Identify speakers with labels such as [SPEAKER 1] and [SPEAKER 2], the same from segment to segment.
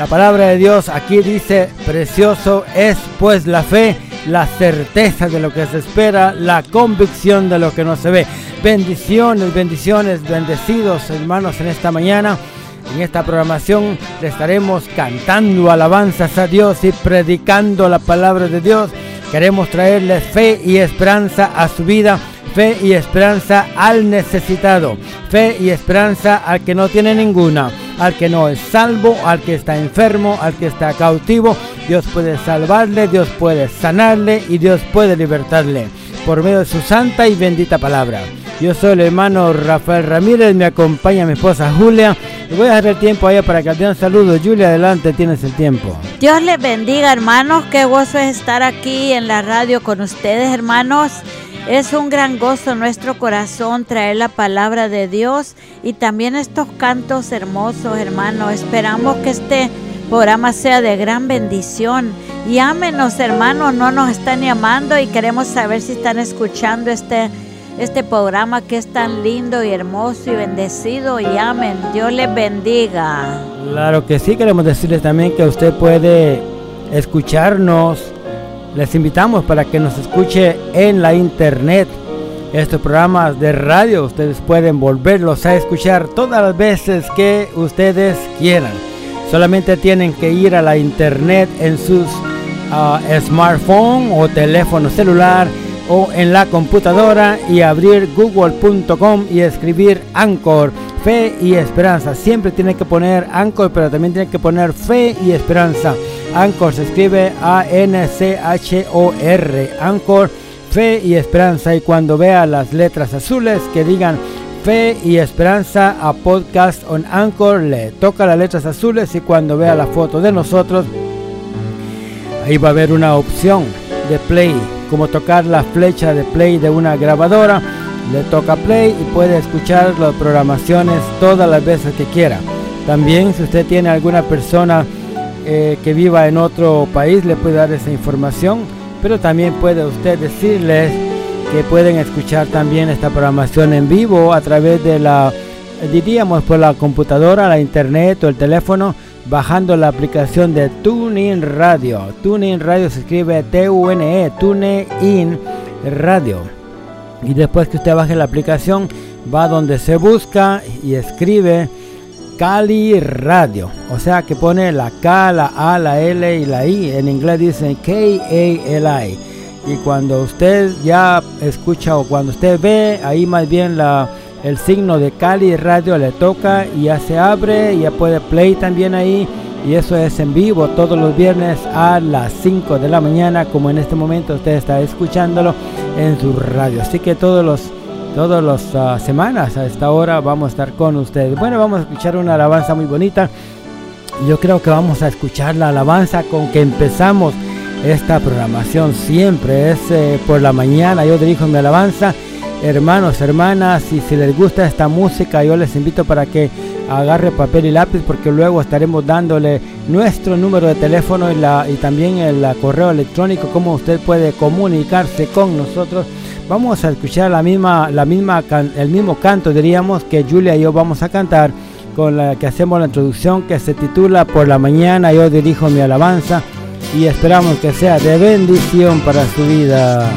[SPEAKER 1] La palabra de Dios aquí dice, precioso es pues la fe, la certeza de lo que se espera, la convicción de lo que no se ve. Bendiciones, bendiciones, bendecidos hermanos en esta mañana. En esta programación le estaremos cantando alabanzas a Dios y predicando la palabra de Dios. Queremos traerle fe y esperanza a su vida, fe y esperanza al necesitado, fe y esperanza al que no tiene ninguna, al que no es salvo, al que está enfermo, al que está cautivo. Dios puede salvarle, Dios puede sanarle y Dios puede libertarle por medio de su santa y bendita palabra. Yo soy el hermano Rafael Ramírez, me acompaña mi esposa Julia. Y voy a dejar el tiempo a ella para que te un saludo. Julia, adelante, tienes el tiempo.
[SPEAKER 2] Dios les bendiga, hermanos. Qué gozo es estar aquí en la radio con ustedes, hermanos. Es un gran gozo nuestro corazón traer la palabra de Dios y también estos cantos hermosos, hermanos. Esperamos que este programa sea de gran bendición. Y ámenos, hermanos, no nos están llamando y queremos saber si están escuchando este este programa que es tan lindo y hermoso y bendecido y. Dios les bendiga.
[SPEAKER 1] Claro que sí, queremos decirles también que usted puede escucharnos. Les invitamos para que nos escuche en la internet. Estos programas de radio ustedes pueden volverlos a escuchar todas las veces que ustedes quieran. Solamente tienen que ir a la internet en sus uh, smartphone o teléfono celular o en la computadora y abrir google.com y escribir Anchor, fe y esperanza. Siempre tiene que poner Anchor, pero también tiene que poner fe y esperanza. Anchor se escribe A-N-C-H-O-R. Anchor, fe y esperanza. Y cuando vea las letras azules que digan fe y esperanza a podcast on Anchor, le toca las letras azules y cuando vea la foto de nosotros, ahí va a haber una opción de play como tocar la flecha de play de una grabadora. Le toca play y puede escuchar las programaciones todas las veces que quiera. También si usted tiene alguna persona eh, que viva en otro país le puede dar esa información. Pero también puede usted decirles que pueden escuchar también esta programación en vivo a través de la, diríamos por la computadora, la internet o el teléfono bajando la aplicación de TuneIn Radio. TuneIn Radio se escribe T-U-N-E, TuneIn Radio. Y después que usted baje la aplicación, va donde se busca y escribe Cali Radio. O sea que pone la K, la A, la L y la I. En inglés dicen K-A-L-I. Y cuando usted ya escucha o cuando usted ve, ahí más bien la el signo de Cali Radio le toca y ya se abre, ya puede play también ahí y eso es en vivo todos los viernes a las 5 de la mañana como en este momento usted está escuchándolo en su radio. Así que todos los todas las ah, semanas a esta hora vamos a estar con ustedes. Bueno, vamos a escuchar una alabanza muy bonita. Yo creo que vamos a escuchar la alabanza con que empezamos esta programación siempre. Es eh, por la mañana, yo dirijo mi alabanza hermanos, hermanas, y si les gusta esta música, yo les invito para que agarre papel y lápiz porque luego estaremos dándole nuestro número de teléfono y, también el correo electrónico, como usted puede comunicarse con nosotros. Vamos a escuchar la misma, la misma, el mismo canto, diríamos, que Julia y yo vamos a cantar con la que hacemos la introducción que se titula Por la mañana yo dirijo mi alabanza y esperamos que sea de bendición para su vida.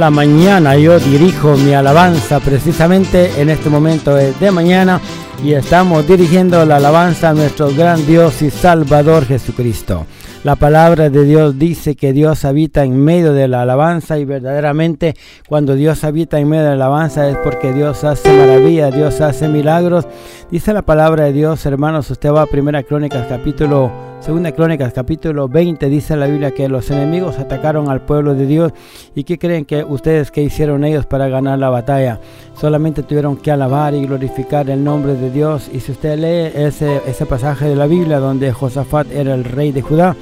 [SPEAKER 1] La mañana. Yo dirijo mi alabanza precisamente en este momento de mañana y estamos dirigiendo la alabanza a nuestro gran Dios y Salvador Jesucristo. La palabra de Dios dice que Dios habita en medio de la alabanza y verdaderamente cuando Dios habita en medio de la alabanza es porque Dios hace maravillas, Dios hace milagros. Dice la palabra de Dios, hermanos, usted va a Primera Crónicas capítulo Segunda Crónicas capítulo 20 dice la Biblia que los enemigos atacaron al pueblo de Dios y qué creen que ustedes que hicieron ellos para ganar la batalla. Solamente tuvieron que alabar y glorificar el nombre de Dios y si usted lee ese, ese pasaje de la Biblia donde Josafat era el rey de Judá,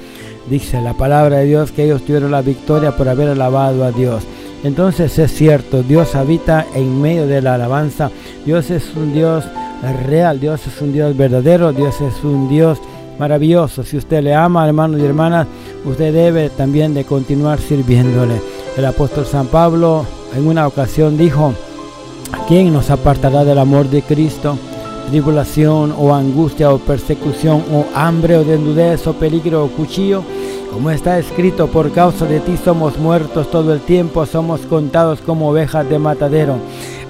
[SPEAKER 1] dice la palabra de Dios que ellos tuvieron la victoria por haber alabado a Dios. Entonces es cierto, Dios habita en medio de la alabanza. Dios es un Dios real, Dios es un Dios verdadero, Dios es un Dios maravilloso. Si usted le ama, hermanos y hermanas, usted debe también de continuar sirviéndole. El apóstol San Pablo en una ocasión dijo, ¿quién nos apartará del amor de Cristo? Tribulación o angustia o persecución o hambre o desnudez o peligro o cuchillo. Como está escrito, por causa de ti somos muertos todo el tiempo, somos contados como ovejas de matadero.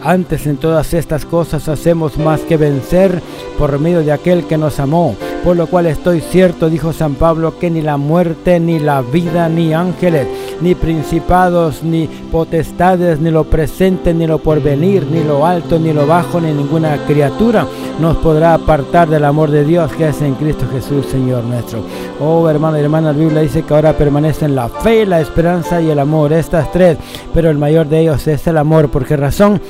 [SPEAKER 1] Antes en todas estas cosas hacemos más que vencer por medio de aquel que nos amó. Por lo cual estoy cierto, dijo San Pablo, que ni la muerte, ni la vida, ni ángeles, ni principados, ni potestades, ni lo presente, ni lo porvenir, ni lo alto, ni lo bajo, ni ninguna criatura nos podrá apartar del amor de Dios que es en Cristo Jesús, Señor nuestro. Oh, hermano y hermana, la Biblia dice que ahora permanecen la fe, la esperanza y el amor, estas tres, pero el mayor de ellos es el amor. ¿Por qué razón?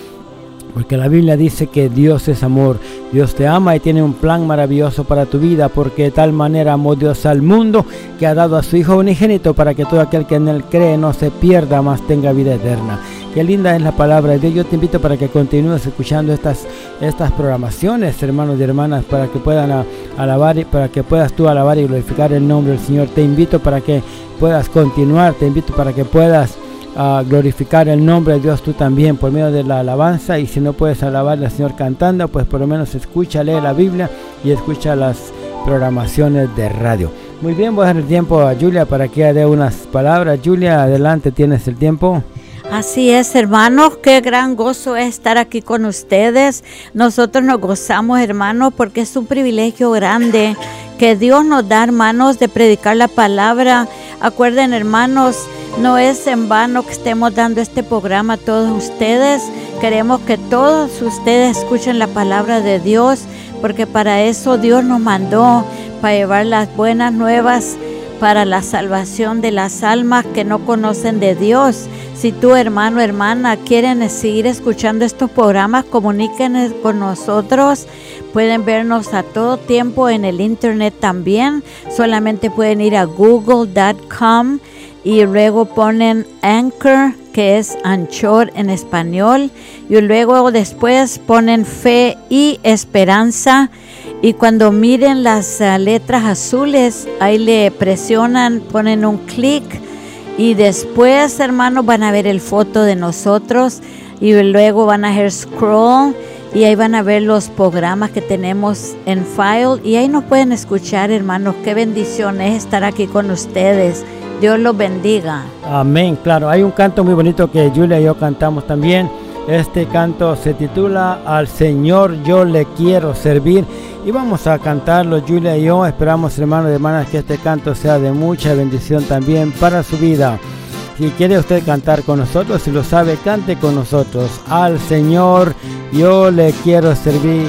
[SPEAKER 1] Porque la Biblia dice que Dios es amor. Dios te ama y tiene un plan maravilloso para tu vida. Porque de tal manera amó Dios al mundo que ha dado a su Hijo unigénito para que todo aquel que en él cree no se pierda, más tenga vida eterna. Qué linda es la palabra de Dios. Yo te invito para que continúes escuchando estas, estas programaciones, hermanos y hermanas, para que puedan alabar y para que puedas tú alabar y glorificar el nombre del Señor. Te invito para que puedas continuar. Te invito para que puedas a glorificar el nombre de Dios tú también por medio de la alabanza y si no puedes alabar al Señor cantando, pues por lo menos escucha, lee la Biblia y escucha las programaciones de radio. Muy bien, voy a dar el tiempo a Julia para que dé unas palabras. Julia, adelante, tienes el tiempo.
[SPEAKER 2] Así es, hermanos, qué gran gozo es estar aquí con ustedes. Nosotros nos gozamos, hermanos, porque es un privilegio grande que Dios nos da, hermanos, de predicar la palabra. Acuerden, hermanos, no es en vano que estemos dando este programa a todos ustedes. Queremos que todos ustedes escuchen la palabra de Dios, porque para eso Dios nos mandó, para llevar las buenas nuevas para la salvación de las almas que no conocen de Dios. Si tu hermano hermana quieren seguir escuchando estos programas, comuníquense con nosotros. Pueden vernos a todo tiempo en el internet también. Solamente pueden ir a google.com y luego ponen Anchor, que es anchor en español, y luego después ponen fe y esperanza. Y cuando miren las ah, letras azules, ahí le presionan, ponen un clic y después, hermanos, van a ver el foto de nosotros y luego van a hacer scroll y ahí van a ver los programas que tenemos en file y ahí nos pueden escuchar, hermanos. Qué bendición es estar aquí con ustedes. Dios los bendiga.
[SPEAKER 1] Amén, claro. Hay un canto muy bonito que Julia y yo cantamos también. Este canto se titula Al Señor yo le quiero servir. Y vamos a cantarlo, Julia y yo. Esperamos, hermanos y hermanas, que este canto sea de mucha bendición también para su vida. Si quiere usted cantar con nosotros, si lo sabe, cante con nosotros. Al Señor yo le quiero servir.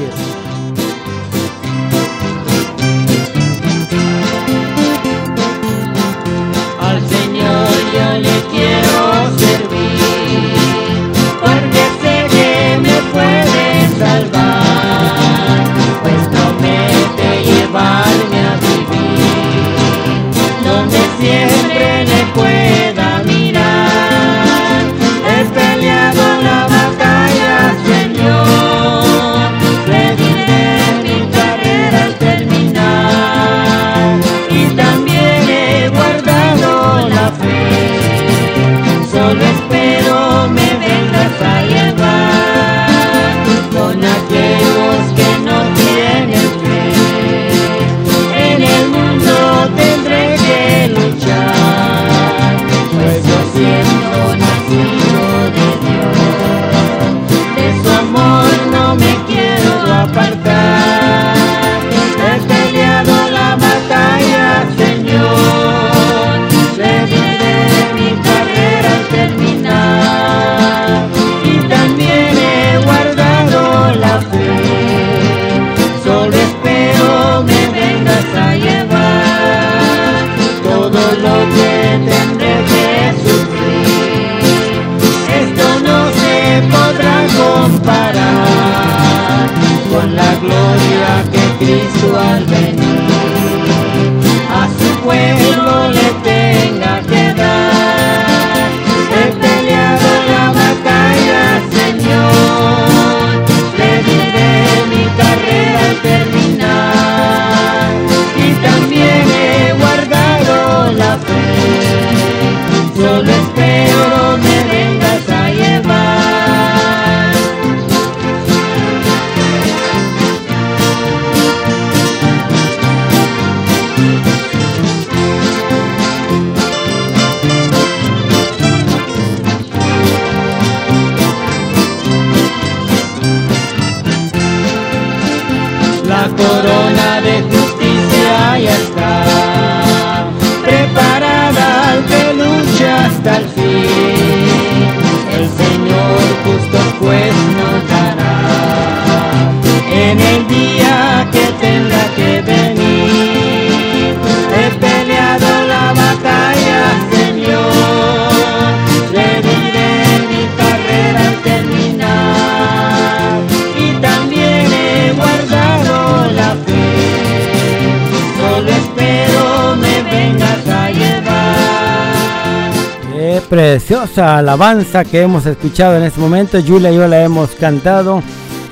[SPEAKER 3] Preciosa alabanza que hemos escuchado en este momento. Julia y yo la hemos cantado.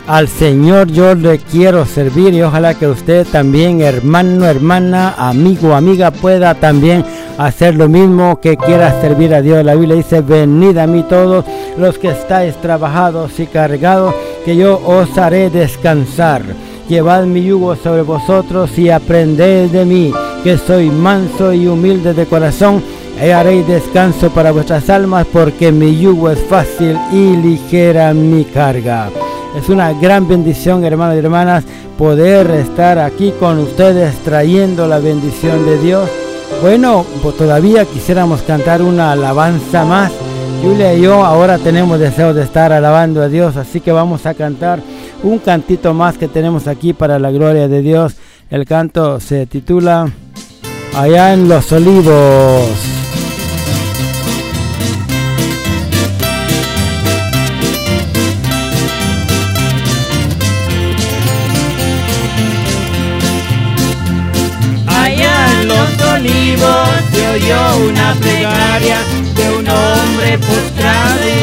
[SPEAKER 3] Al Señor yo le quiero servir y ojalá que usted también, hermano, hermana, amigo, amiga, pueda también hacer lo mismo que quiera servir a Dios. La Biblia dice, venid a mí todos los que estáis trabajados y cargados, que yo os haré descansar. Llevad mi yugo sobre vosotros y aprended de mí, que soy manso y humilde de corazón, y haréis descanso para vuestras almas, porque mi yugo es fácil y ligera mi carga. Es una gran bendición, hermanos y hermanas, poder estar aquí con ustedes trayendo la bendición de Dios. Bueno, pues todavía quisiéramos cantar una alabanza más. Julia y yo ahora tenemos deseo de estar alabando a Dios, así que vamos a cantar un cantito más que tenemos aquí para la gloria de Dios. El canto se titula Allá en los olivos.
[SPEAKER 1] Una plegaria de un hombre postrado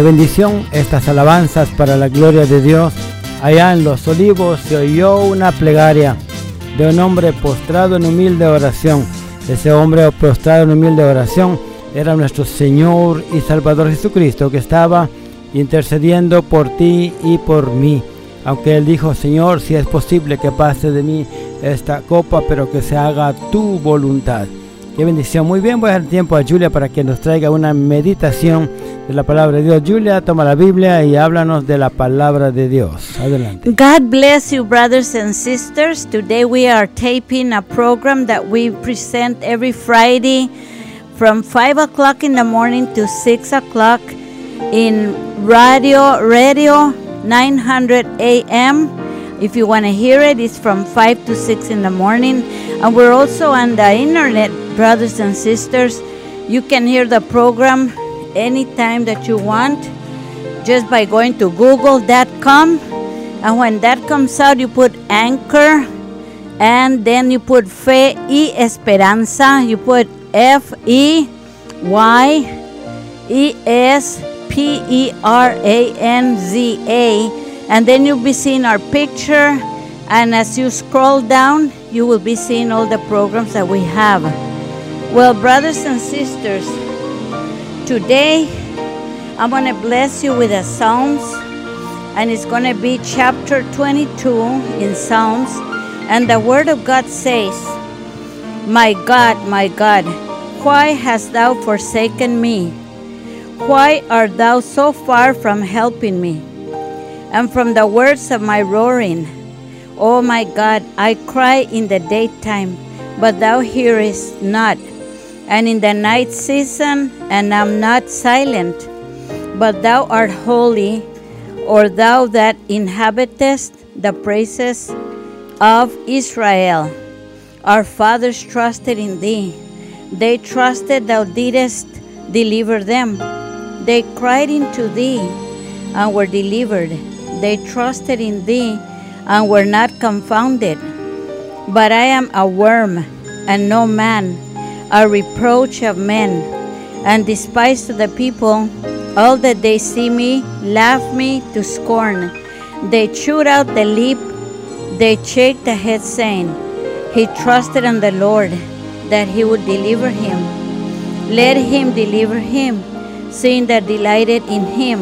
[SPEAKER 1] Qué bendición estas alabanzas para la gloria de Dios. Allá en los olivos se oyó una plegaria de un hombre postrado en humilde oración. Ese hombre postrado en humilde oración era nuestro Señor y Salvador Jesucristo que estaba intercediendo por ti y por mí. Aunque él dijo, Señor, si es posible que pase de mí esta copa, pero que se haga tu voluntad. Qué bendición. Muy bien, voy a dar tiempo a Julia para que nos traiga una meditación de la palabra de Dios. Julia, toma la Biblia y háblanos de la palabra de Dios. Adelante.
[SPEAKER 2] God bless you, brothers and sisters. Today we are taping a program that we present every Friday from 5 o'clock in the morning to 6 o'clock in radio, radio 900 AM. If you want to hear it, it's from 5 to 6 in the morning. And we're also on the internet, brothers and sisters. You can hear the program anytime that you want just by going to google.com. And when that comes out, you put anchor and then you put Fe y Esperanza. You put F E Y E S P E R A N Z A, and then you'll be seeing our picture. And as you scroll down, you will be seeing all the programs that we have. Well, brothers and sisters, today I'm going to bless you with a Psalms, and it's going to be chapter 22 in Psalms. And the Word of God says, My God, my God, why hast thou forsaken me? Why art thou so far from helping me? And from the words of my roaring, O my God, I cry in the daytime, but thou hearest not, and in the night season, and am not silent. But thou art holy, or thou that inhabitest the praises of Israel. Our fathers trusted in thee. They trusted thou didst deliver them. They cried unto thee and were delivered. They trusted in thee and were not confounded. But I am a worm and no man, a reproach of men, and despised of the people. All that they see me laugh me to scorn. They chewed out the lip, they shake the head, saying, He trusted in the Lord that he would deliver him. Let him deliver him seeing that delighted in him.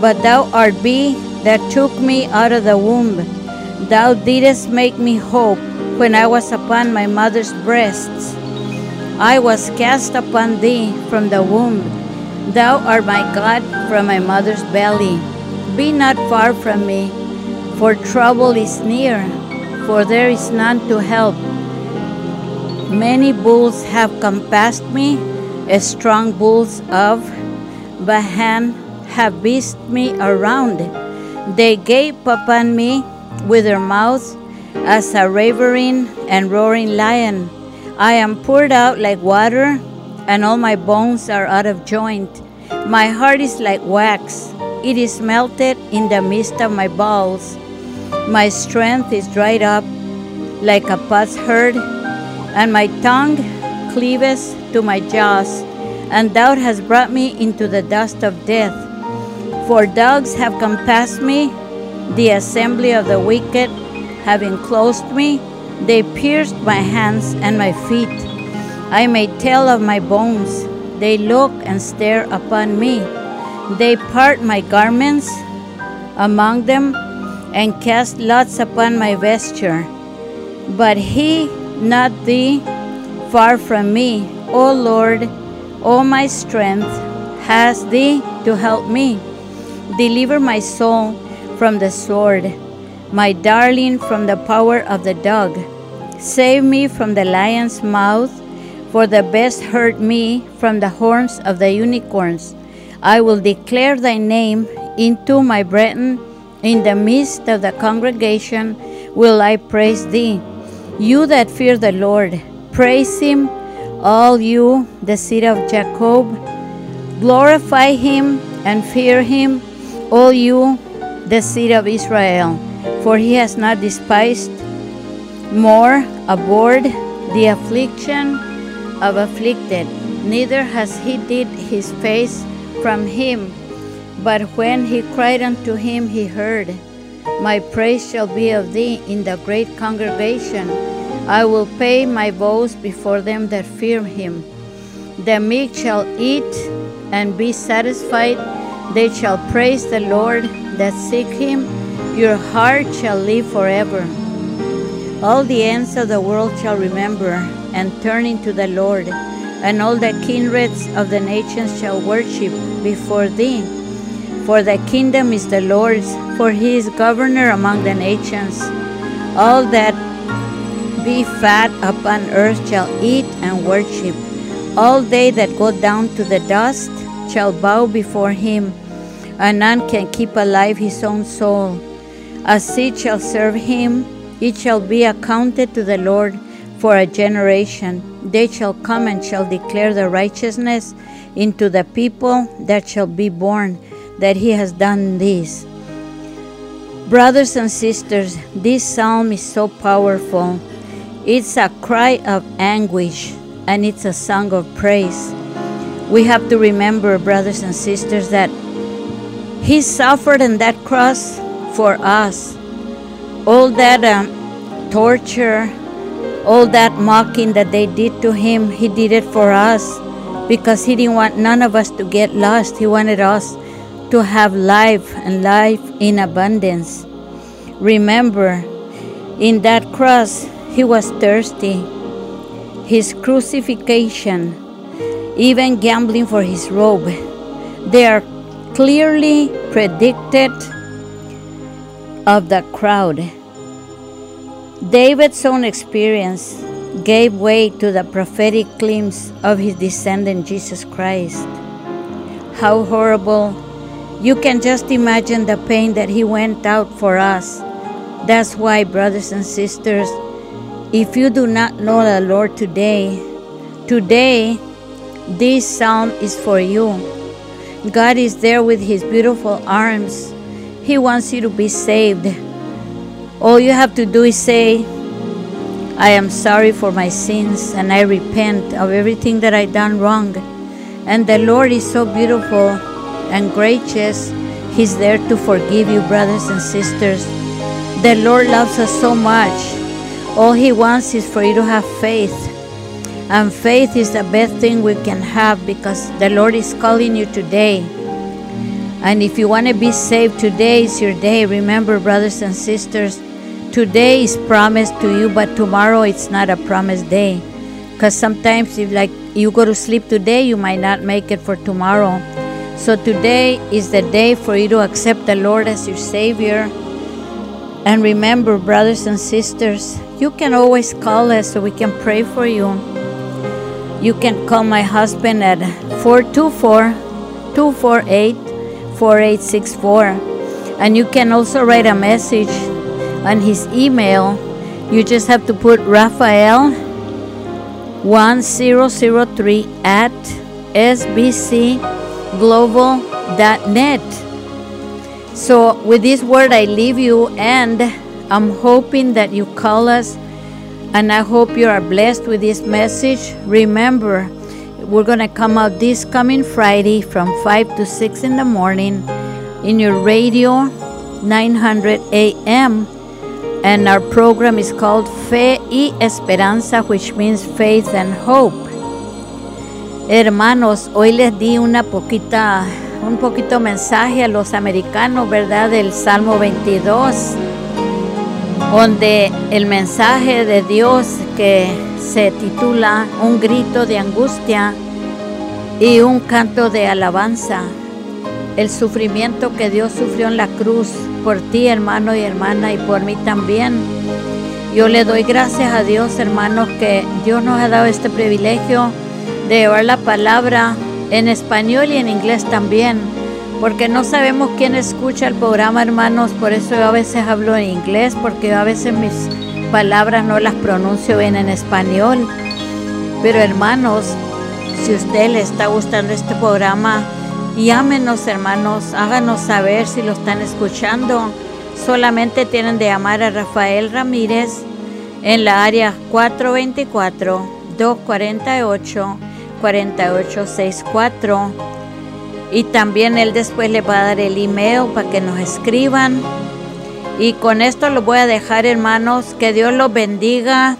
[SPEAKER 2] But thou art be that took me out of the womb. Thou didst make me hope when I was upon my mother's breasts. I was cast upon thee from the womb. Thou art my God from my mother's belly. Be not far from me, for trouble is near, for there is none to help. Many bulls have compassed me, strong bulls of Bahan have beast me around. They gape upon me with their mouths as a raving and roaring lion. I am poured out like water, and all my bones are out of joint. My heart is like wax, it is melted in the midst of my bowels. My strength is dried up like a potsherd, and my tongue cleaves to my jaws and thou hast brought me into the dust of death. For dogs have compassed me, the assembly of the wicked have enclosed me, they pierced my hands and my feet. I made tell of my bones, they look and stare upon me. They part my garments among them and cast lots upon my vesture. But he, not thee, far from me, O Lord, O my strength, has thee to help me. Deliver my soul from the sword, my darling from the power of the dog. Save me from the lion's mouth, for the best hurt me from the horns of the unicorns. I will declare thy name into my brethren. In the midst of the congregation will I praise thee. You that fear the Lord, praise him all you, the seed of Jacob, glorify him and fear him, all you, the seed of Israel, for he has not despised more abhorred the affliction of afflicted, neither has he hid his face from him. But when he cried unto him, he heard, My praise shall be of thee in the great congregation. I will pay my vows before them that fear him. The meek shall eat and be satisfied. They shall praise the Lord that seek him. Your heart shall live forever. All the ends of the world shall remember and turn into the Lord, and all the kindreds of the nations shall worship before thee. For the kingdom is the Lord's, for he is governor among the nations. All that be fat upon earth shall eat and worship. All they that go down to the dust shall bow before him, and none can keep alive his own soul. A seed shall serve him, it shall be accounted to the Lord for a generation. They shall come and shall declare the righteousness into the people that shall be born, that he has done this. Brothers and sisters, this psalm is so powerful. It's a cry of anguish and it's a song of praise. We have to remember, brothers and sisters, that he suffered on that cross for us. All that um, torture, all that mocking that they did to him, he did it for us because he didn't want none of us to get lost. He wanted us to have life and life in abundance. Remember, in that cross, he was thirsty. His crucifixion, even gambling for his robe, they are clearly predicted of the crowd. David's own experience gave way to the prophetic glimpse of his descendant Jesus Christ. How horrible! You can just imagine the pain that he went out for us. That's why, brothers and sisters, if you do not know the Lord today, today this psalm is for you. God is there with his beautiful arms. He wants you to be saved. All you have to do is say, I am sorry for my sins and I repent of everything that I done wrong. And the Lord is so beautiful and gracious. He's there to forgive you, brothers and sisters. The Lord loves us so much. All He wants is for you to have faith. And faith is the best thing we can have because the Lord is calling you today. And if you want to be saved, today is your day. Remember, brothers and sisters, today is promised to you, but tomorrow it's not a promised day. Because sometimes, if like you go to sleep today, you might not make it for tomorrow. So today is the day for you to accept the Lord as your Savior. And remember, brothers and sisters, you can always call us so we can pray for you. You can call my husband at 424 248 4864. And you can also write a message on his email. You just have to put Raphael 1003 at sbcglobal.net. So, with this word, I leave you, and I'm hoping that you call us, and I hope you are blessed with this message. Remember, we're going to come out this coming Friday from 5 to 6 in the morning in your radio 900 AM. And our program is called Fe y Esperanza, which means faith and hope. Hermanos, hoy les di una poquita, un poquito mensaje a los americanos, ¿verdad? Del Salmo 22, donde el mensaje de Dios que se titula Un grito de angustia y un canto de alabanza. El sufrimiento que Dios sufrió en la cruz por ti, hermano y hermana, y por mí también. Yo le doy gracias a Dios, hermanos, que Dios nos ha dado este privilegio de llevar la palabra en español y en inglés también, porque no sabemos quién escucha el programa, hermanos, por eso yo a veces hablo en inglés, porque a veces mis palabras no las pronuncio bien en español. Pero hermanos, si usted le está gustando este programa, llámenos hermanos, háganos saber si lo están escuchando. Solamente tienen de llamar a Rafael Ramírez en la área 424 248 4864 Y también él después le va a dar el email para que nos escriban. Y con esto los voy a dejar, hermanos. Que Dios los bendiga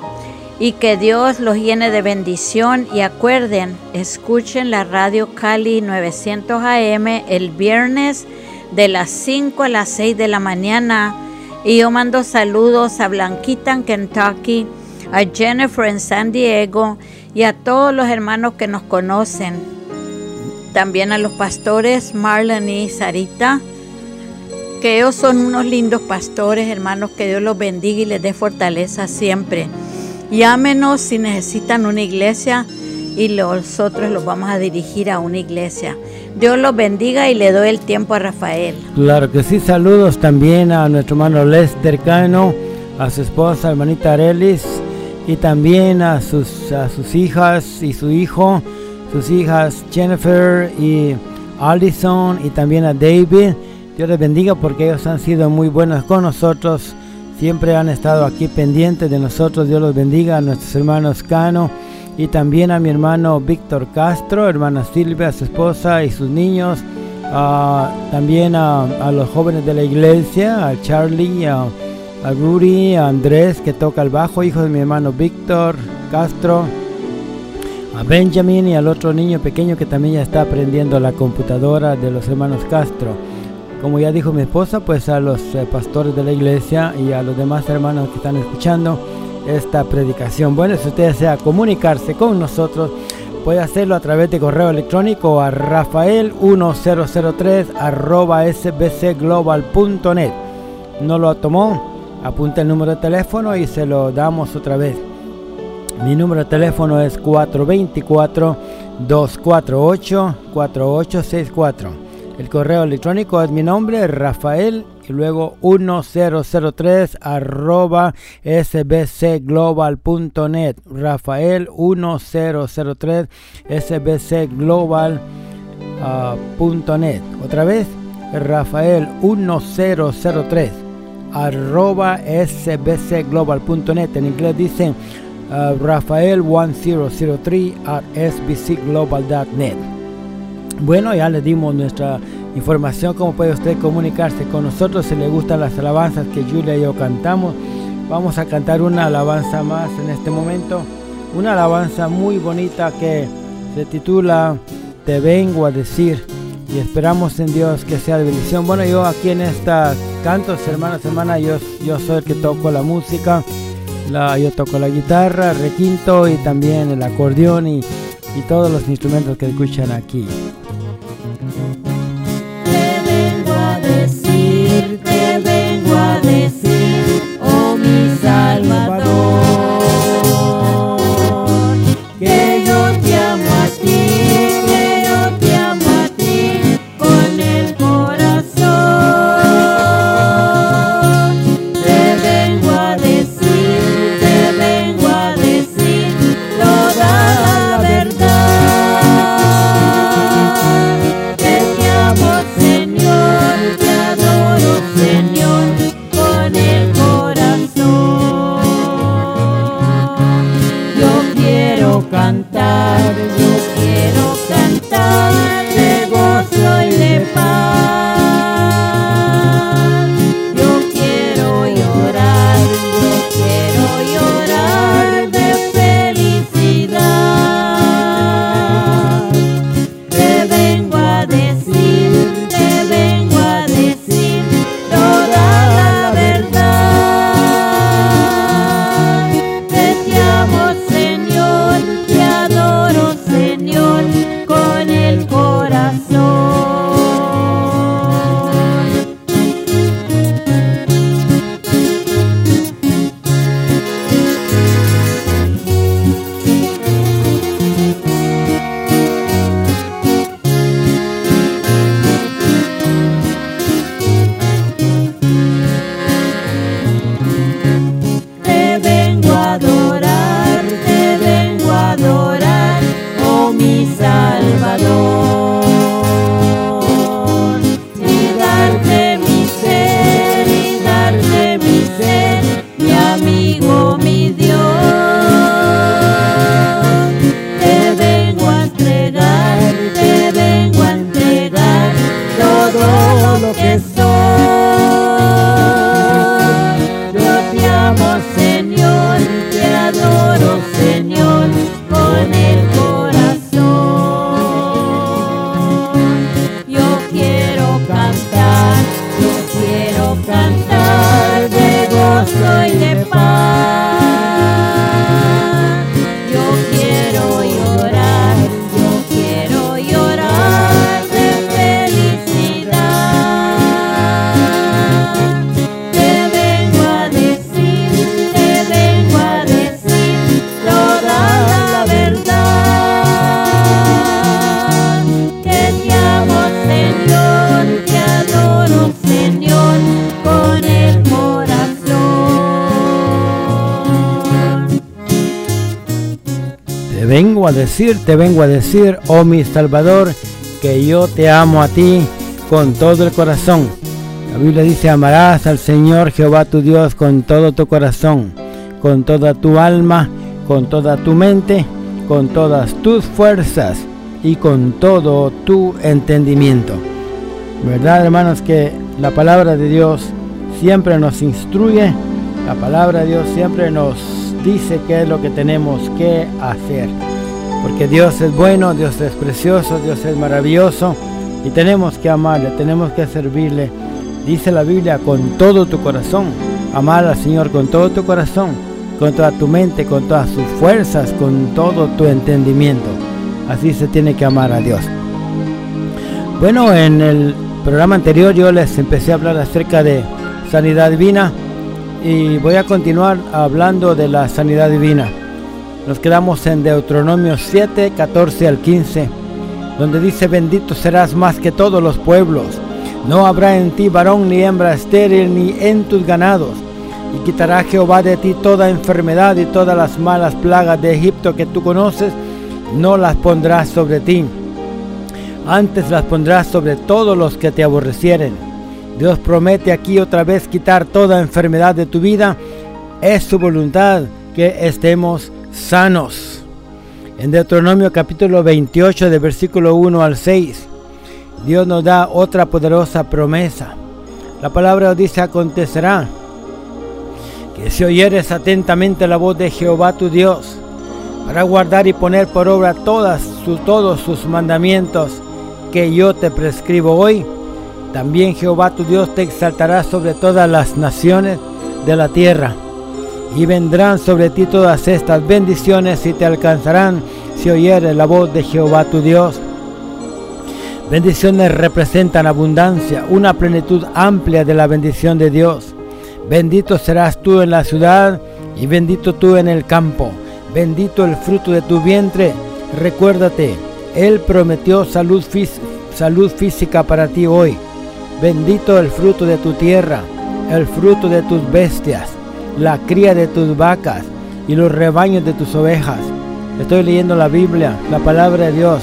[SPEAKER 2] y que Dios los llene de bendición. Y acuerden, escuchen la radio Cali 900 AM el viernes de las 5 a las 6 de la mañana. Y yo mando saludos a Blanquita en Kentucky, a Jennifer en San Diego y a todos los hermanos que nos conocen. También a los pastores Marlon y Sarita, que ellos son unos lindos pastores, hermanos, que Dios los bendiga y les dé fortaleza siempre. Llámenos si necesitan una iglesia y nosotros los vamos a dirigir a una iglesia. Dios los bendiga y le doy el tiempo a Rafael.
[SPEAKER 1] Claro que sí, saludos también a nuestro hermano Lester Cano, a su esposa, hermanita Arelis, y también a sus, a sus hijas y su hijo, sus hijas Jennifer y Allison, y también a David. Dios les bendiga porque ellos han sido muy buenos con nosotros, siempre han estado aquí pendientes de nosotros. Dios los bendiga a nuestros hermanos Cano y también a mi hermano Víctor Castro, hermana Silvia, su esposa y sus niños, también a, los jóvenes de la iglesia, a Charlie, a, Rudy, a Andrés que toca el bajo, hijo de mi hermano Víctor Castro, a Benjamin y al otro niño pequeño que también ya está aprendiendo la computadora de los hermanos Castro. Como ya dijo mi esposa, pues a los eh, pastores de la iglesia y a los demás hermanos que están escuchando, esta predicación. Bueno, si usted desea comunicarse con nosotros, puede hacerlo a través de correo electrónico a rafael1003 arroba sbcglobal.net. ¿No lo tomó? Apunta el número de teléfono y se lo damos otra vez. Mi número de teléfono es 424-248-4864. El correo electrónico es mi nombre, Rafael y luego 1003 arroba sbcglobal.net. Rafael 1003 sbcglobal.net. Otra vez, Rafael 1003 arroba sbcglobal.net. En inglés dicen uh, Rafael 1003 at sbcglobal.net. Bueno, ya le dimos nuestra información, cómo puede usted comunicarse con nosotros si le gustan las alabanzas que Julia y yo cantamos. Vamos a cantar una alabanza más en este momento, una alabanza muy bonita que se titula Te vengo a decir y esperamos en Dios que sea de bendición. Bueno, yo aquí en esta cantos, hermanos, hermanas, yo, yo soy el que toco la música, yo toco la guitarra, requinto y también el acordeón y, y todos los instrumentos que escuchan aquí.
[SPEAKER 4] Te vengo a decir, oh mi Salvador,
[SPEAKER 1] que yo te amo a ti con todo el corazón. La Biblia dice, amarás al Señor Jehová tu Dios con todo tu corazón, con toda tu alma, con toda tu mente, con todas tus fuerzas y con todo tu entendimiento. ¿Verdad, hermanos, que la palabra de Dios siempre nos instruye? La palabra de Dios siempre nos dice qué es lo que tenemos que hacer. Porque Dios es bueno, Dios es precioso, Dios es maravilloso y tenemos que amarle, tenemos que servirle. Dice la Biblia con todo tu corazón. Amar al Señor con todo tu corazón, con toda tu mente, con todas sus fuerzas, con todo tu entendimiento. Así se tiene que amar a Dios. Bueno, en el programa anterior yo les empecé a hablar acerca de sanidad divina y voy a continuar hablando de la sanidad divina. Nos quedamos en Deuteronomio 7, 14 al 15, donde dice, bendito serás más que todos los pueblos. No habrá en ti varón ni hembra estéril ni en tus ganados. Y quitará Jehová de ti toda enfermedad y todas las malas plagas de Egipto que tú conoces, no las pondrás sobre ti. Antes las pondrás sobre todos los que te aborrecieren. Dios promete aquí otra vez quitar toda enfermedad de tu vida. Es su voluntad que estemos sanos. En Deuteronomio capítulo 28 de versículo 1 al 6, Dios nos da otra poderosa promesa. La palabra dice, acontecerá que si oyeres atentamente la voz de Jehová tu Dios, para guardar y poner por obra todas todos sus mandamientos que yo te prescribo hoy, también Jehová tu Dios te exaltará sobre todas las naciones de la tierra y vendrán sobre ti todas estas bendiciones y te alcanzarán si oyeres la voz de Jehová tu Dios. Bendiciones representan abundancia, una plenitud amplia de la bendición de Dios. Bendito serás tú en la ciudad y bendito tú en el campo. Bendito el fruto de tu vientre. Recuérdate, Él prometió salud, salud física para ti hoy. Bendito el fruto de tu tierra, el fruto de tus bestias la cría de tus vacas y los rebaños de tus ovejas. Estoy leyendo la Biblia, la palabra de Dios.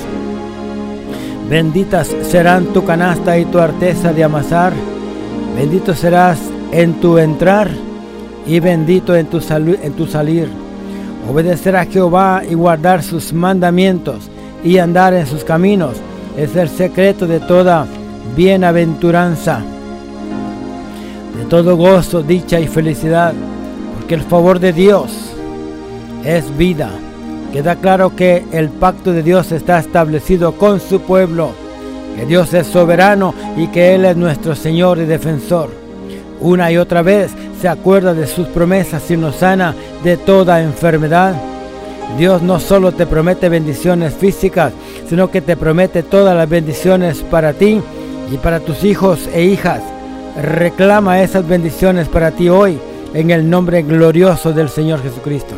[SPEAKER 1] Benditas serán tu canasta y tu arteza de amasar. Bendito serás en tu entrar y bendito en tu, en tu salir. Obedecer a Jehová y guardar sus mandamientos y andar en sus caminos es el secreto de toda bienaventuranza, de todo gozo, dicha y felicidad que el favor de Dios es vida. Queda claro que el pacto de Dios está establecido con su pueblo, que Dios es soberano y que Él es nuestro Señor y defensor. Una y otra vez se acuerda de sus promesas y nos sana de toda enfermedad. Dios no solo te promete bendiciones físicas, sino que te promete todas las bendiciones para ti y para tus hijos e hijas. Reclama esas bendiciones para ti hoy en el nombre glorioso del Señor Jesucristo.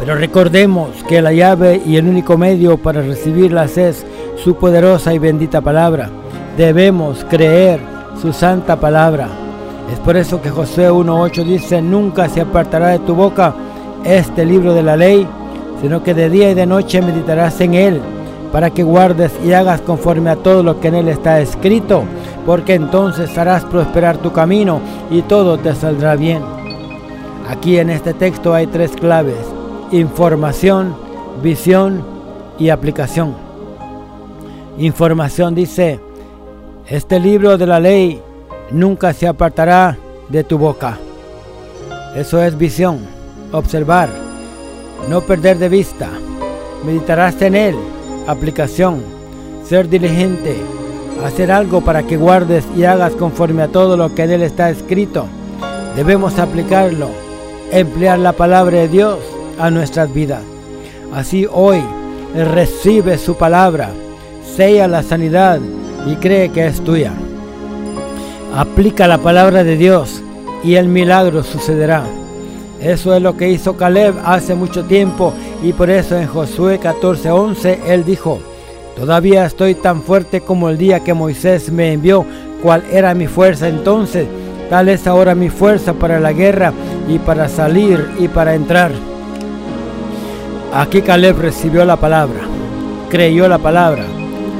[SPEAKER 1] Pero recordemos que la llave y el único medio para recibirlas es su poderosa y bendita palabra. Debemos creer su santa palabra. Es por eso que Josué 1.8 dice, nunca se apartará de tu boca este libro de la ley, sino que de día y de noche meditarás en él, para que guardes y hagas conforme a todo lo que en él está escrito porque entonces harás prosperar tu camino y todo te saldrá bien. Aquí en este texto hay tres claves, información, visión y aplicación. Información dice, este libro de la ley nunca se apartará de tu boca. Eso es visión, observar, no perder de vista. Meditarás en él, aplicación, ser diligente, hacer algo para que guardes y hagas conforme a todo lo que en él está escrito. Debemos aplicarlo, emplear la palabra de Dios a nuestras vidas. Así hoy recibe su palabra, sella la sanidad y cree que es tuya. Aplica la palabra de Dios y el milagro sucederá. Eso es lo que hizo Caleb hace mucho tiempo y por eso en Josué 14:11 él dijo, Todavía estoy tan fuerte como el día que Moisés me envió, cuál era mi fuerza entonces. Tal es ahora mi fuerza para la guerra y para salir y para entrar. Aquí Caleb recibió la palabra, creyó la palabra,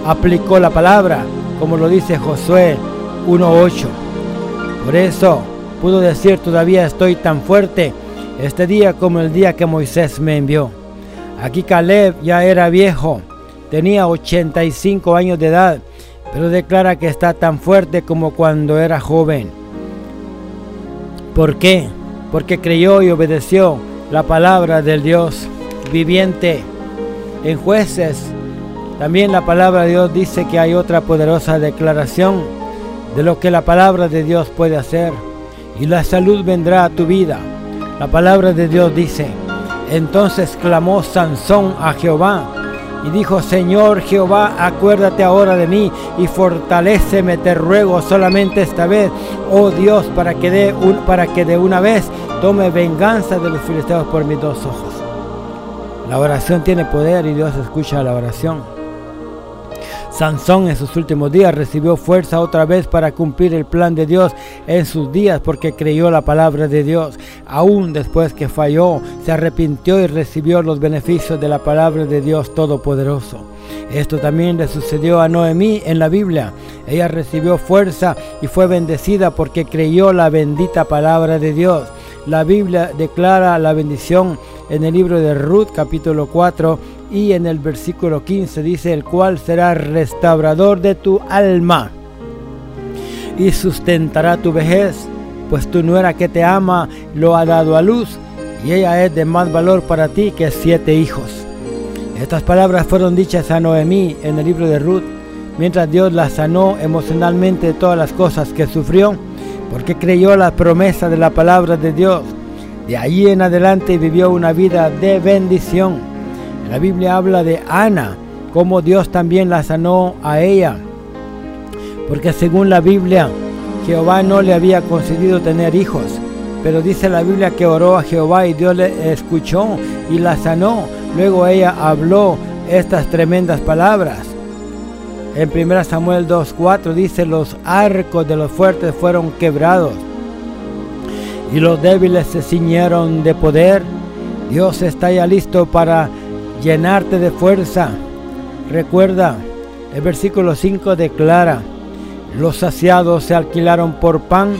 [SPEAKER 1] aplicó la palabra, como lo dice Josué 1.8. Por eso pudo decir, todavía estoy tan fuerte este día como el día que Moisés me envió. Aquí Caleb ya era viejo, tenía 85 años de edad, pero declara que está tan fuerte como cuando era joven. ¿Por qué? Porque creyó y obedeció la palabra del Dios viviente. En jueces, también la palabra de Dios dice que hay otra poderosa declaración de lo que la palabra de Dios puede hacer. Y la salud vendrá a tu vida. La palabra de Dios dice, entonces clamó Sansón a Jehová y dijo, Señor Jehová, acuérdate ahora de mí y fortaléceme, te ruego solamente esta vez, oh Dios, para que de, para que de una vez tome venganza de los filisteos por mis dos ojos. La oración tiene poder y Dios escucha la oración. Sansón en sus últimos días recibió fuerza otra vez para cumplir el plan de Dios en sus días porque creyó la palabra de Dios. Aún después que falló, se arrepintió y recibió los beneficios de la palabra de Dios Todopoderoso. Esto también le sucedió a Noemí en la Biblia. Ella recibió fuerza y fue bendecida porque creyó la bendita palabra de Dios. La Biblia declara la bendición en el libro de Ruth capítulo 4 y en el versículo 15 dice, el cual será restaurador de tu alma y sustentará tu vejez, pues tu nuera que te ama lo ha dado a luz y ella es de más valor para ti que siete hijos. Estas palabras fueron dichas a Noemí en el libro de Ruth, mientras Dios la sanó emocionalmente de todas las cosas que sufrió, porque creyó la promesa de la palabra de Dios. De allí en adelante vivió una vida de bendición. La Biblia habla de Ana, como Dios también la sanó a ella. Porque según la Biblia, Jehová no le había concedido tener hijos. Pero dice la Biblia que oró a Jehová y Dios le escuchó y la sanó. Luego ella habló estas tremendas palabras. En 1 Samuel 2.4 dice, los arcos de los fuertes fueron quebrados y los débiles se ciñeron de poder. Dios está ya listo para llenarte de fuerza. Recuerda, el versículo 5 declara, los saciados se alquilaron por pan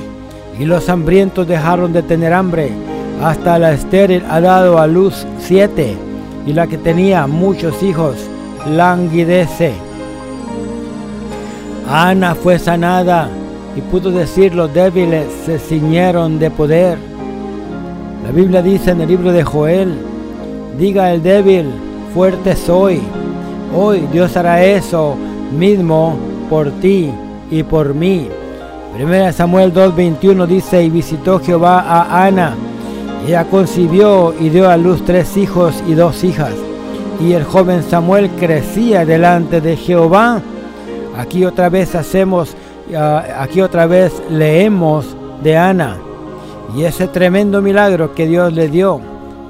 [SPEAKER 1] y los hambrientos dejaron de tener hambre. Hasta la estéril ha dado a luz siete y la que tenía muchos hijos languidece. Ana fue sanada y pudo decir los débiles se ciñeron de poder. La Biblia dice en el libro de Joel, diga el débil, fuerte soy. Hoy Dios hará eso mismo por ti y por mí. 1 Samuel 2.21 dice, y visitó Jehová a Ana. Ella concibió y dio a luz tres hijos y dos hijas. Y el joven Samuel crecía delante de Jehová. Aquí otra vez hacemos, ah, aquí otra vez leemos de Ana. Y ese tremendo milagro que Dios le dio,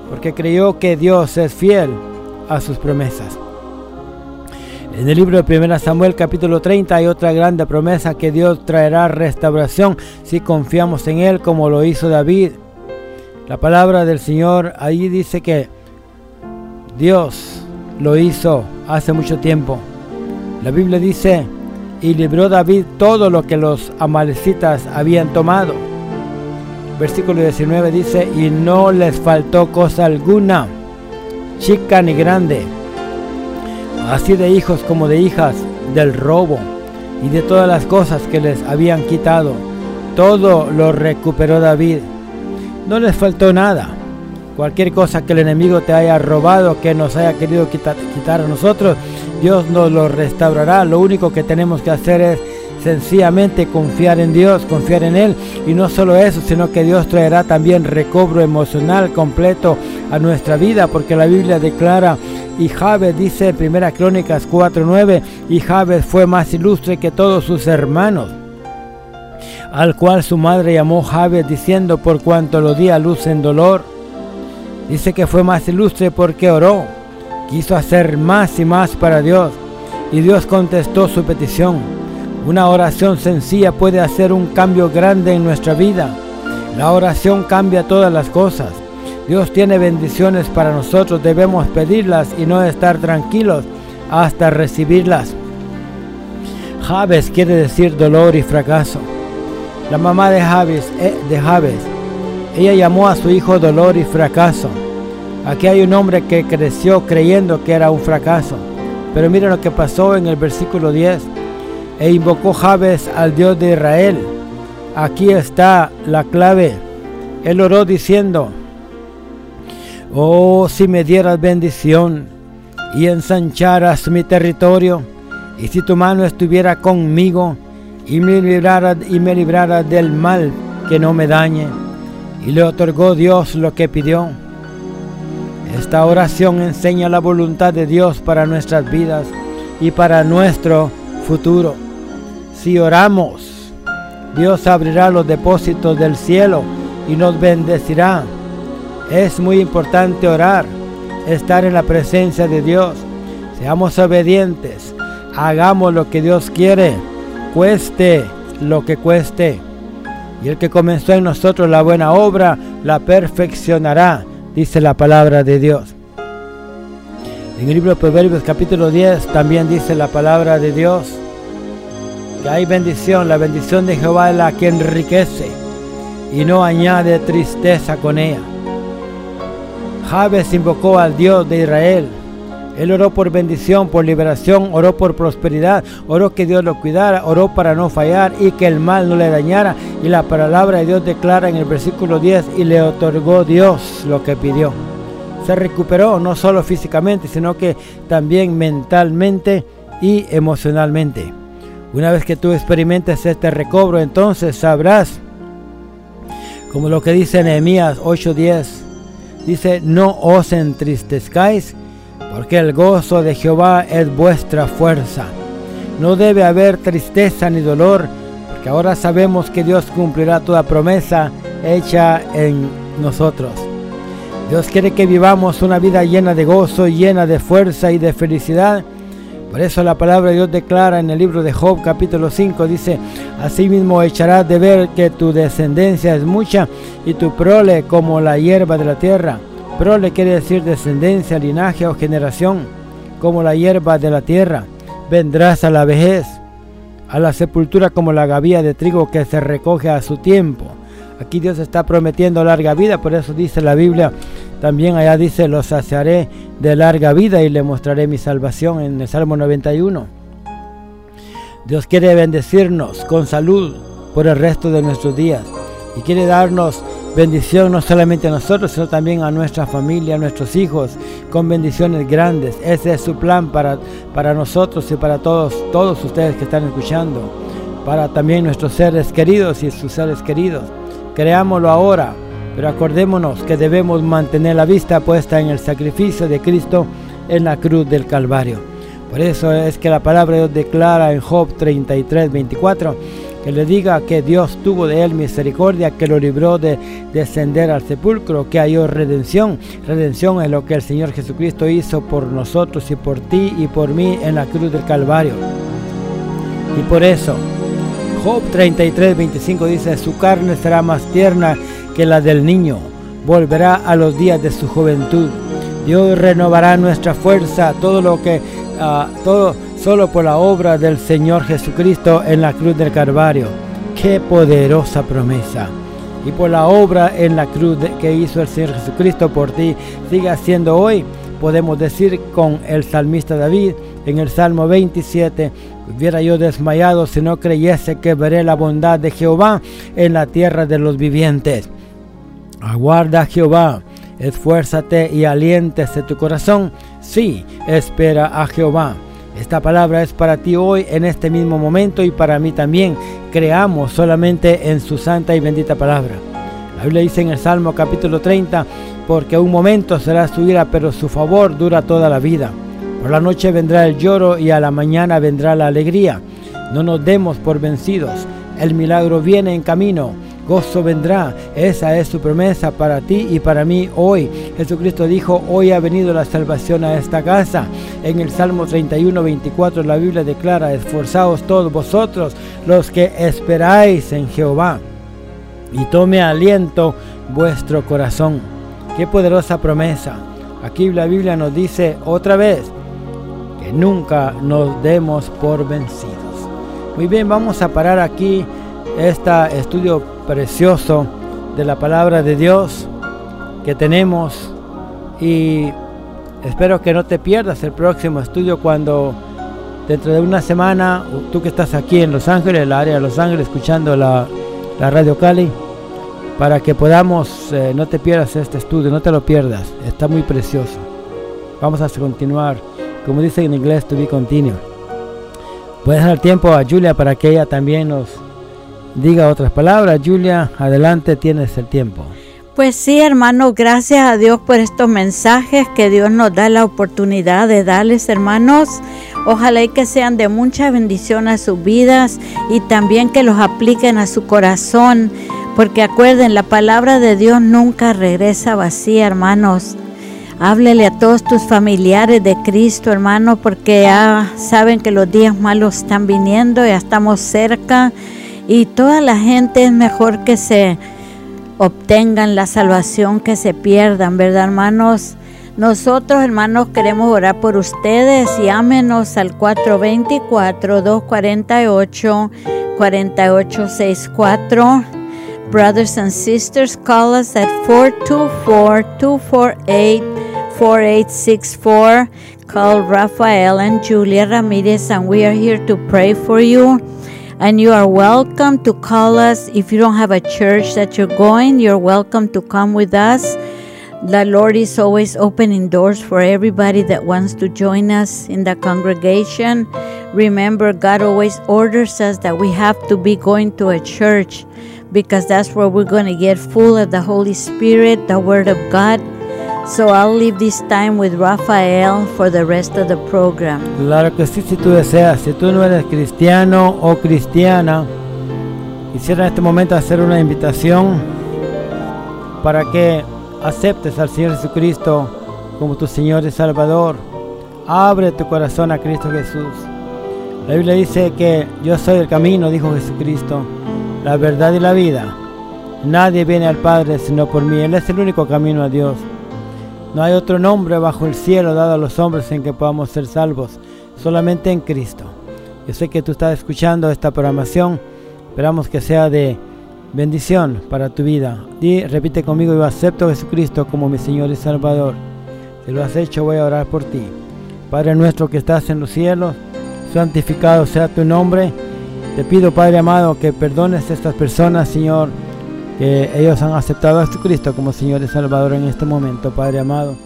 [SPEAKER 1] porque creyó que Dios es fiel a sus promesas. En el libro de 1 Samuel capítulo 30 hay otra grande promesa que Dios traerá restauración si confiamos en Él como lo hizo David. La palabra del Señor ahí dice que Dios lo hizo hace mucho tiempo. La Biblia dice, y libró David todo lo que los amalecitas habían tomado. Versículo 19 dice, y no les faltó cosa alguna chica ni grande, así de hijos como de hijas del robo y de todas las cosas que les habían quitado. Todo lo recuperó David. No les faltó nada. Cualquier cosa que el enemigo te haya robado, que nos haya querido quitar, quitar a nosotros, Dios nos lo restaurará. Lo único que tenemos que hacer es sencillamente confiar en Dios, confiar en Él. Y no solo eso, sino que Dios traerá también recobro emocional completo a nuestra vida, porque la Biblia declara, y Jabez dice en 1 Crónicas 4.9, y Jabez fue más ilustre que todos sus hermanos, al cual su madre llamó Jabez diciendo, por cuanto lo di a luz en dolor. Dice que fue más ilustre porque oró, quiso hacer más y más para Dios, y Dios contestó su petición. Una oración sencilla puede hacer un cambio grande en nuestra vida. La oración cambia todas las cosas. Dios tiene bendiciones para nosotros, debemos pedirlas y no estar tranquilos hasta recibirlas. Javes quiere decir dolor y fracaso. La mamá de Javes, eh, de Javes, ella llamó a su hijo dolor y fracaso. Aquí hay un hombre que creció creyendo que era un fracaso. Pero miren lo que pasó en el versículo 10. E invocó Jabes al Dios de Israel. Aquí está la clave. Él oró diciendo, Oh, si me dieras bendición y ensancharas mi territorio, y si tu mano estuviera conmigo y me librara, y me librara del mal que no me dañe. Y le otorgó Dios lo que pidió. Esta oración enseña la voluntad de Dios para nuestras vidas y para nuestro futuro. Si oramos, Dios abrirá los depósitos del cielo y nos bendecirá. Es muy importante orar, estar en la presencia de Dios. Seamos obedientes, hagamos lo que Dios quiere, cueste lo que cueste. Y el que comenzó en nosotros la buena obra, la perfeccionará dice la palabra de Dios. En el libro de Proverbios capítulo 10 también dice la palabra de Dios que hay bendición, la bendición de Jehová es la que enriquece y no añade tristeza con ella. Jabes invocó al Dios de Israel él oró por bendición, por liberación, oró por prosperidad, oró que Dios lo cuidara, oró para no fallar y que el mal no le dañara. Y la palabra de Dios declara en el versículo 10 y le otorgó Dios lo que pidió. Se recuperó no solo físicamente, sino que también mentalmente y emocionalmente. Una vez que tú experimentes este recobro, entonces sabrás, como lo que dice Nehemías 8:10, dice, no os entristezcáis porque el gozo de Jehová es vuestra fuerza. No debe haber tristeza ni dolor, porque ahora sabemos que Dios cumplirá toda promesa hecha en nosotros. Dios quiere que vivamos una vida llena de gozo, llena de fuerza y de felicidad. Por eso la palabra de Dios declara en el libro de Job capítulo 5, dice, Asimismo echarás de ver que tu descendencia es mucha y tu prole como la hierba de la tierra le quiere decir descendencia, linaje o generación, como la hierba de la tierra. Vendrás a la vejez, a la sepultura como la gavía de trigo que se recoge a su tiempo. Aquí Dios está prometiendo larga vida, por eso dice la Biblia, también allá dice, los saciaré de larga vida y le mostraré mi salvación en el Salmo 91. Dios quiere bendecirnos con salud por el resto de nuestros días y quiere darnos bendición no solamente a nosotros, sino también a nuestra familia, a nuestros hijos, con bendiciones grandes. Ese es su plan para, para nosotros y para todos, todos ustedes que están escuchando, para también nuestros seres queridos y sus seres queridos. Creámoslo ahora, pero acordémonos que debemos mantener la vista puesta en el sacrificio de Cristo en la cruz del Calvario. Por eso es que la palabra de Dios declara en Job 33, 24, que le diga que Dios tuvo de él misericordia, que lo libró de descender al sepulcro, que halló redención. Redención es lo que el Señor Jesucristo hizo por nosotros y por ti y por mí en la cruz del Calvario. Y por eso, Job 33, 25 dice, su carne será más tierna que la del niño, volverá a los días de su juventud. Dios renovará nuestra fuerza, todo lo que, uh, todo solo por la obra del Señor Jesucristo en la cruz del Calvario. Qué poderosa promesa. Y por la obra en la cruz que hizo el Señor Jesucristo por ti, sigue haciendo hoy. Podemos decir con el salmista David en el Salmo 27, hubiera yo desmayado si no creyese que veré la bondad de Jehová en la tierra de los vivientes. Aguarda Jehová, esfuérzate y aliéntese tu corazón. Sí, espera a Jehová. Esta palabra es para ti hoy en este mismo momento y para mí también. Creamos solamente en su santa y bendita palabra. La Biblia dice en el Salmo capítulo 30, porque un momento será su ira, pero su favor dura toda la vida. Por la noche vendrá el lloro y a la mañana vendrá la alegría. No nos demos por vencidos. El milagro viene en camino gozo vendrá. Esa es su promesa para ti y para mí hoy. Jesucristo dijo, hoy ha venido la salvación a esta casa. En el Salmo 31, 24 la Biblia declara, esforzaos todos vosotros los que esperáis en Jehová y tome aliento vuestro corazón. Qué poderosa promesa. Aquí la Biblia nos dice otra vez nunca nos demos por vencidos. Muy bien, vamos a parar aquí este estudio precioso de la palabra de Dios que tenemos y espero que no te pierdas el próximo estudio cuando dentro de una semana, tú que estás aquí en Los Ángeles, el área de Los Ángeles, escuchando la, la Radio Cali, para que podamos, eh, no te pierdas este estudio, no te lo pierdas, está muy precioso. Vamos a continuar, como dice en inglés, to be continue. Puedes dar tiempo a Julia para que ella también nos diga otras palabras. Julia, adelante, tienes el tiempo.
[SPEAKER 2] Pues sí, hermano, gracias a Dios por estos mensajes que Dios nos da la oportunidad de darles, hermanos. Ojalá y que sean de mucha bendición a sus vidas y también que los apliquen a su corazón porque acuerden, la palabra de Dios nunca regresa vacía, hermanos. Háblele a todos tus familiares de Cristo, hermano, porque ya saben que los días malos están viniendo, ya estamos cerca y toda la gente es mejor que se obtengan la salvación que se pierdan, ¿verdad, hermanos? Nosotros, hermanos, queremos orar por ustedes y ámenos al 424-248-4864. Brothers and sisters, call us at 424 248 4864. Call Rafael and Julia Ramirez, and we are here to pray for you. And you are welcome to call us. If you don't have a church that you're going, you're welcome to come with us. The Lord is always opening doors for everybody that wants to join us in the congregation. Remember, God always orders us that we have to be going to a church because that's where we're going to get full of the Holy Spirit, the Word of God. So I'll leave this time with Rafael for the rest of the program.
[SPEAKER 1] Claro que sí, si tú deseas, si tú no eres cristiano o cristiana, quisiera en este momento hacer una invitación para que aceptes al Señor Jesucristo como tu Señor y Salvador. Abre tu corazón a Cristo Jesús. La Biblia dice que yo soy el camino, dijo Jesucristo la verdad y la vida. Nadie viene al Padre sino por mí. Él es el único camino a Dios. No hay otro nombre bajo el cielo dado a los hombres en que podamos ser salvos, solamente en Cristo. Yo sé que tú estás escuchando esta programación. Esperamos que sea de bendición para tu vida. Y repite conmigo, yo acepto a Jesucristo como mi Señor y Salvador. Si lo has hecho, voy a orar por ti. Padre nuestro que estás en los cielos, santificado sea tu nombre te pido, Padre amado, que perdones a estas personas, Señor, que ellos han aceptado a Jesucristo como Señor y Salvador en este momento, Padre amado.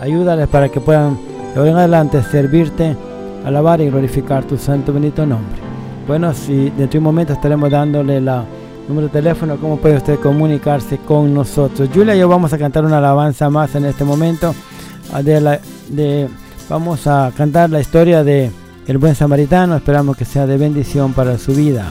[SPEAKER 1] Ayúdales para que puedan de ahora en adelante servirte, alabar y glorificar tu santo bendito nombre. Bueno, si dentro de un momento estaremos dándole la número de teléfono, cómo puede usted comunicarse con nosotros. Julia yo vamos a cantar una alabanza más en este momento. Ah, de, vamos a cantar la historia de el buen samaritano. Esperamos que sea de bendición para su vida.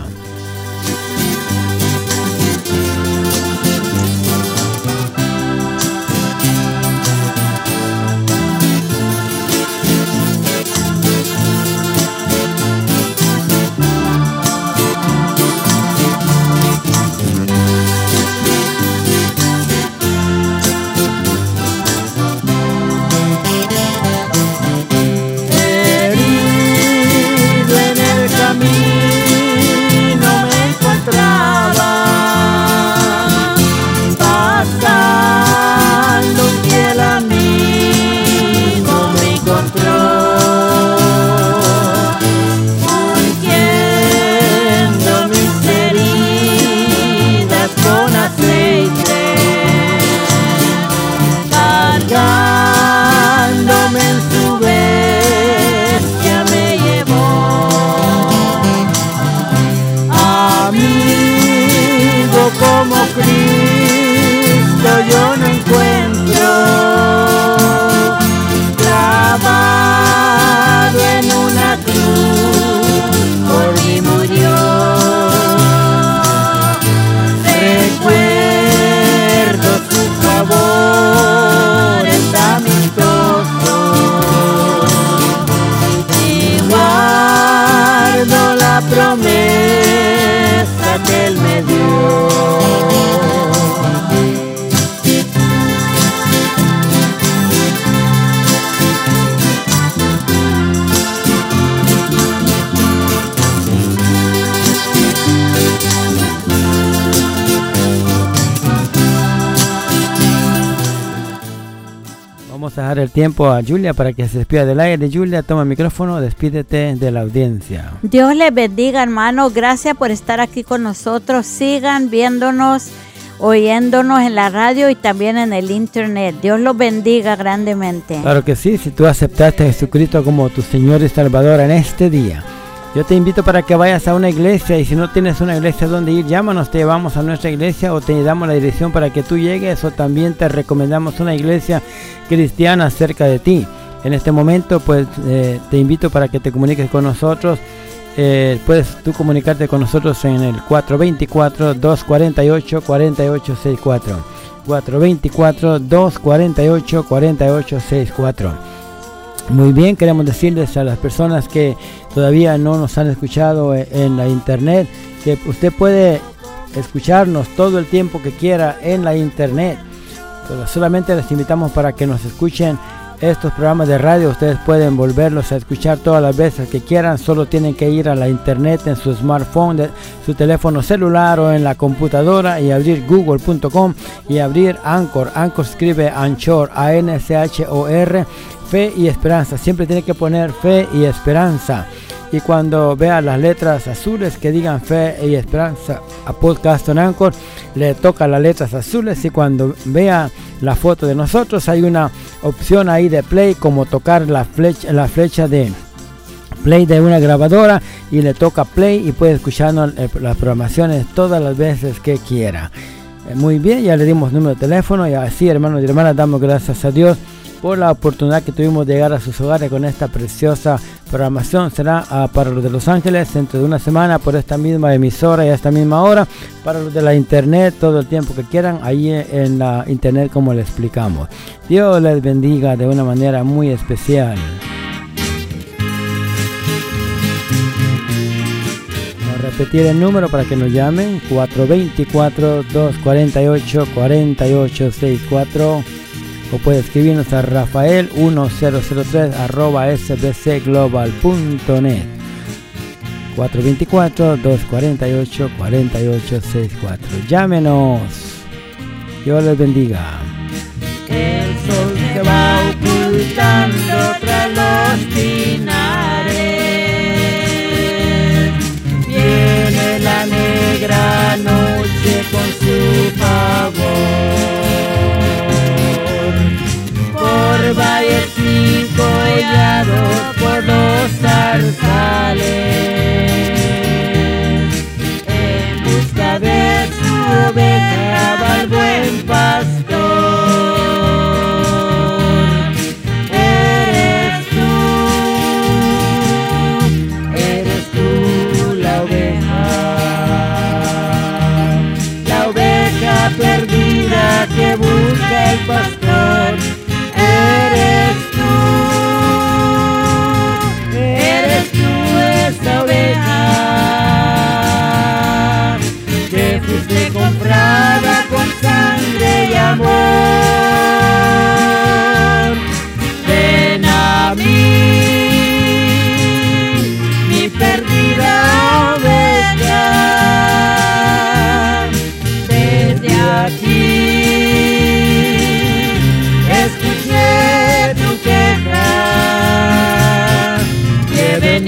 [SPEAKER 1] Tiempo a Julia para que se despida del aire. Julia, toma el micrófono, despídete de la audiencia.
[SPEAKER 2] Dios les bendiga, hermano. Gracias por estar aquí con nosotros. Sigan viéndonos, oyéndonos en la radio y también en el internet. Dios los bendiga grandemente.
[SPEAKER 1] Claro que sí, si tú aceptaste a Jesucristo como tu Señor y Salvador en este día. Yo te invito para que vayas a una iglesia y si no tienes una iglesia donde ir, llámanos, te llevamos a nuestra iglesia o te damos la dirección para que tú llegues o también te recomendamos una iglesia cristiana cerca de ti. En este momento pues eh, te invito para que te comuniques con nosotros. Eh, puedes tú comunicarte con nosotros en el 424-248-4864. 424-248-4864. Muy bien, queremos decirles a las personas que todavía no nos han escuchado e-, en la internet que usted puede escucharnos todo el tiempo que quiera en la internet. Pero solamente les invitamos para que nos escuchen estos programas de radio. Ustedes pueden volverlos a escuchar todas las veces que quieran. Solo tienen que ir a la internet en su smartphone, su teléfono celular o en la computadora y abrir google.com y abrir Anchor. Anchor escribe Anchor, A-N-C-H-O-R fe y esperanza. Siempre tiene que poner fe y esperanza. Y cuando vea las letras azules que digan fe y esperanza a Podcast on Anchor, le toca las letras azules. Y cuando vea la foto de nosotros, hay una opción ahí de play, como tocar la flecha, la flecha de play de una grabadora y le toca play y puede escuchar las programaciones todas las veces que quiera. Eh, muy bien, ya le dimos número de teléfono y así hermanos y hermanas damos gracias a Dios por la oportunidad que tuvimos de llegar a sus hogares con esta preciosa programación. Será ah, para los de Los Ángeles dentro de una semana por esta misma emisora y a esta misma hora. Para los de la internet, todo el tiempo que quieran, ahí en la internet como le explicamos. Dios les bendiga de una manera muy especial. Repetir el número para que nos llamen 424 248 4864 o puede escribirnos a rafael1003 arroba sbcglobal.net 424-248-4864. Llámenos. Dios les bendiga.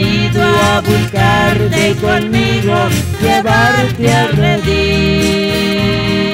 [SPEAKER 4] venido a buscarte y conmigo llevarte al redil.